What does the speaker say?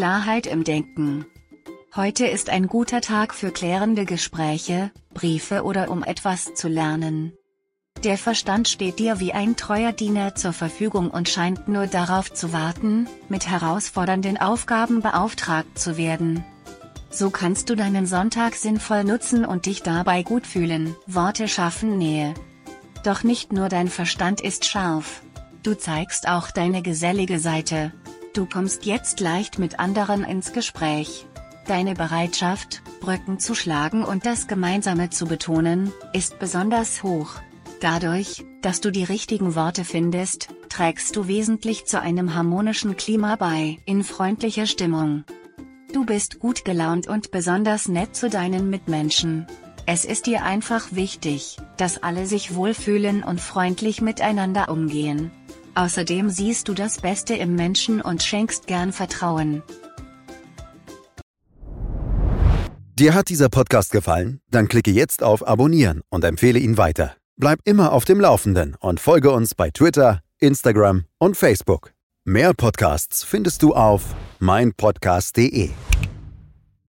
Klarheit im Denken. Heute ist ein guter Tag für klärende Gespräche, Briefe oder um etwas zu lernen. Der Verstand steht dir wie ein treuer Diener zur Verfügung und scheint nur darauf zu warten, mit herausfordernden Aufgaben beauftragt zu werden. So kannst du deinen Sonntag sinnvoll nutzen und dich dabei gut fühlen. Worte schaffen Nähe. Doch nicht nur dein Verstand ist scharf. Du zeigst auch deine gesellige Seite. Du kommst jetzt leicht mit anderen ins Gespräch. Deine Bereitschaft, Brücken zu schlagen und das Gemeinsame zu betonen, ist besonders hoch. Dadurch, dass du die richtigen Worte findest, trägst du wesentlich zu einem harmonischen Klima bei. In freundlicher Stimmung. Du bist gut gelaunt und besonders nett zu deinen Mitmenschen. Es ist dir einfach wichtig, dass alle sich wohlfühlen und freundlich miteinander umgehen. Außerdem siehst du das Beste im Menschen und schenkst gern Vertrauen. Dir hat dieser Podcast gefallen? Dann klicke jetzt auf Abonnieren und empfehle ihn weiter. Bleib immer auf dem Laufenden und folge uns bei Twitter, Instagram und Facebook. Mehr Podcasts findest du auf meinpodcast.de.